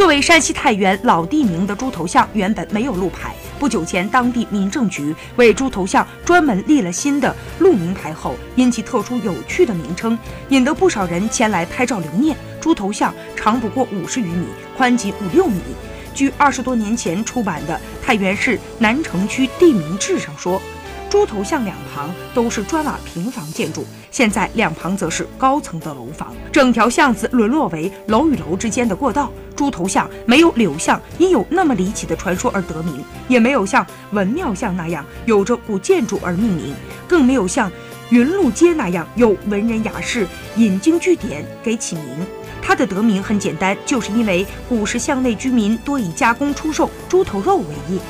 作为山西太原老地名的猪头巷，原本没有路牌。不久前，当地民政局为猪头巷专门立了新的路名牌后，因其特殊有趣的名称，引得不少人前来拍照留念。猪头巷长不过五十余米，宽仅五六米。据二十多年前出版的《太原市南城区地名志》上说。猪头巷两旁都是砖瓦平房建筑，现在两旁则是高层的楼房，整条巷子沦落为楼与楼之间的过道。猪头巷没有柳巷因有那么离奇的传说而得名，也没有像文庙巷那样有着古建筑而命名，更没有像云路街那样有文人雅士引经据典给起名。它的得名很简单，就是因为古时巷内居民多以加工出售猪头肉为业。